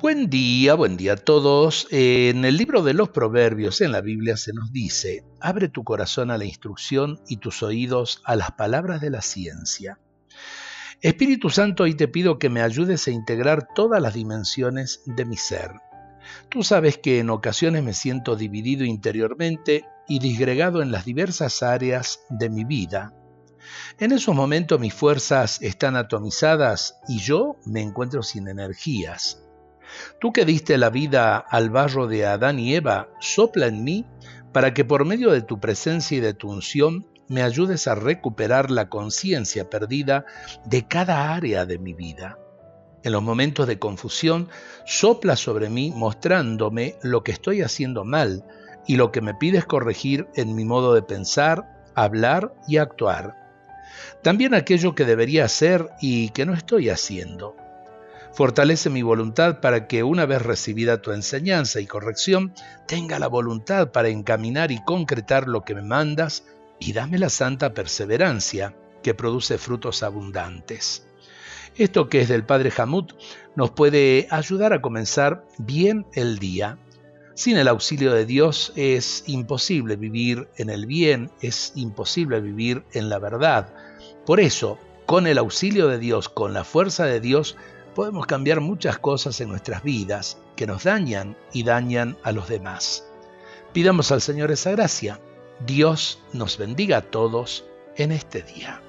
Buen día, buen día a todos. En el libro de los Proverbios en la Biblia se nos dice, abre tu corazón a la instrucción y tus oídos a las palabras de la ciencia. Espíritu Santo, hoy te pido que me ayudes a integrar todas las dimensiones de mi ser. Tú sabes que en ocasiones me siento dividido interiormente y disgregado en las diversas áreas de mi vida. En esos momentos mis fuerzas están atomizadas y yo me encuentro sin energías. Tú que diste la vida al barro de Adán y Eva, sopla en mí para que por medio de tu presencia y de tu unción me ayudes a recuperar la conciencia perdida de cada área de mi vida. En los momentos de confusión, sopla sobre mí mostrándome lo que estoy haciendo mal y lo que me pides corregir en mi modo de pensar, hablar y actuar. También aquello que debería hacer y que no estoy haciendo. Fortalece mi voluntad para que una vez recibida tu enseñanza y corrección, tenga la voluntad para encaminar y concretar lo que me mandas y dame la santa perseverancia que produce frutos abundantes. Esto que es del Padre Hamut nos puede ayudar a comenzar bien el día. Sin el auxilio de Dios es imposible vivir en el bien, es imposible vivir en la verdad. Por eso, con el auxilio de Dios, con la fuerza de Dios, podemos cambiar muchas cosas en nuestras vidas que nos dañan y dañan a los demás. Pidamos al Señor esa gracia. Dios nos bendiga a todos en este día.